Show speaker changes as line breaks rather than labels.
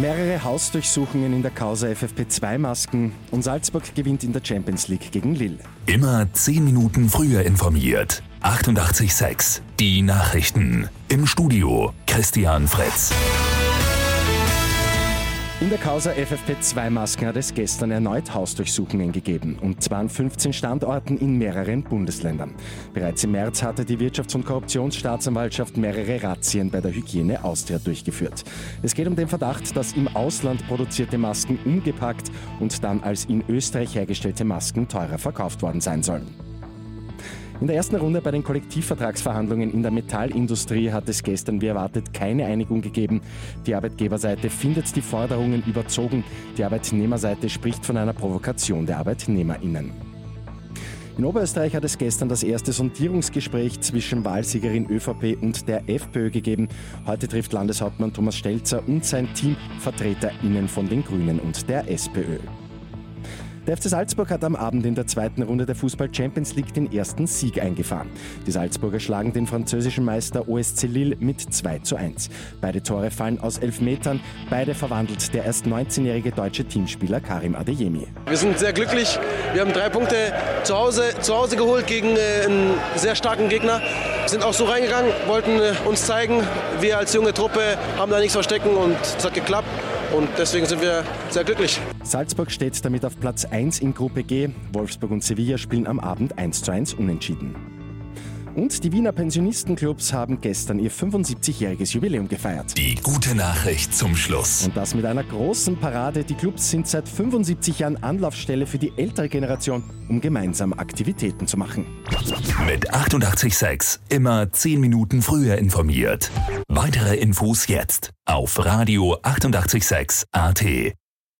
Mehrere Hausdurchsuchungen in der Causa FFP2-Masken und Salzburg gewinnt in der Champions League gegen Lille.
Immer 10 Minuten früher informiert. 88.6 Die Nachrichten. Im Studio Christian Fritz.
In der Causa FFP2-Masken hat es gestern erneut Hausdurchsuchungen gegeben, und zwar an 15 Standorten in mehreren Bundesländern. Bereits im März hatte die Wirtschafts- und Korruptionsstaatsanwaltschaft mehrere Razzien bei der Hygiene Austria durchgeführt. Es geht um den Verdacht, dass im Ausland produzierte Masken umgepackt und dann als in Österreich hergestellte Masken teurer verkauft worden sein sollen. In der ersten Runde bei den Kollektivvertragsverhandlungen in der Metallindustrie hat es gestern wie erwartet keine Einigung gegeben. Die Arbeitgeberseite findet die Forderungen überzogen. Die Arbeitnehmerseite spricht von einer Provokation der Arbeitnehmerinnen. In Oberösterreich hat es gestern das erste Sondierungsgespräch zwischen Wahlsiegerin ÖVP und der FPÖ gegeben. Heute trifft Landeshauptmann Thomas Stelzer und sein Team VertreterInnen von den Grünen und der SPÖ. Der FC Salzburg hat am Abend in der zweiten Runde der Fußball Champions League den ersten Sieg eingefahren. Die Salzburger schlagen den französischen Meister OSC Lille mit 2 zu 1. Beide Tore fallen aus elf Metern. Beide verwandelt der erst 19-jährige deutsche Teamspieler Karim Adeyemi.
Wir sind sehr glücklich. Wir haben drei Punkte zu Hause, zu Hause geholt gegen äh, einen sehr starken Gegner. Wir sind auch so reingegangen, wollten äh, uns zeigen. Wir als junge Truppe haben da nichts verstecken und es hat geklappt. Und deswegen sind wir sehr glücklich.
Salzburg steht damit auf Platz 1 in Gruppe G. Wolfsburg und Sevilla spielen am Abend 1 zu 1 unentschieden. Und die Wiener Pensionistenclubs haben gestern ihr 75-jähriges Jubiläum gefeiert.
Die gute Nachricht zum Schluss.
Und das mit einer großen Parade. Die Clubs sind seit 75 Jahren Anlaufstelle für die ältere Generation, um gemeinsam Aktivitäten zu machen.
Mit 88.6 immer 10 Minuten früher informiert. Weitere Infos jetzt auf Radio 886 AT.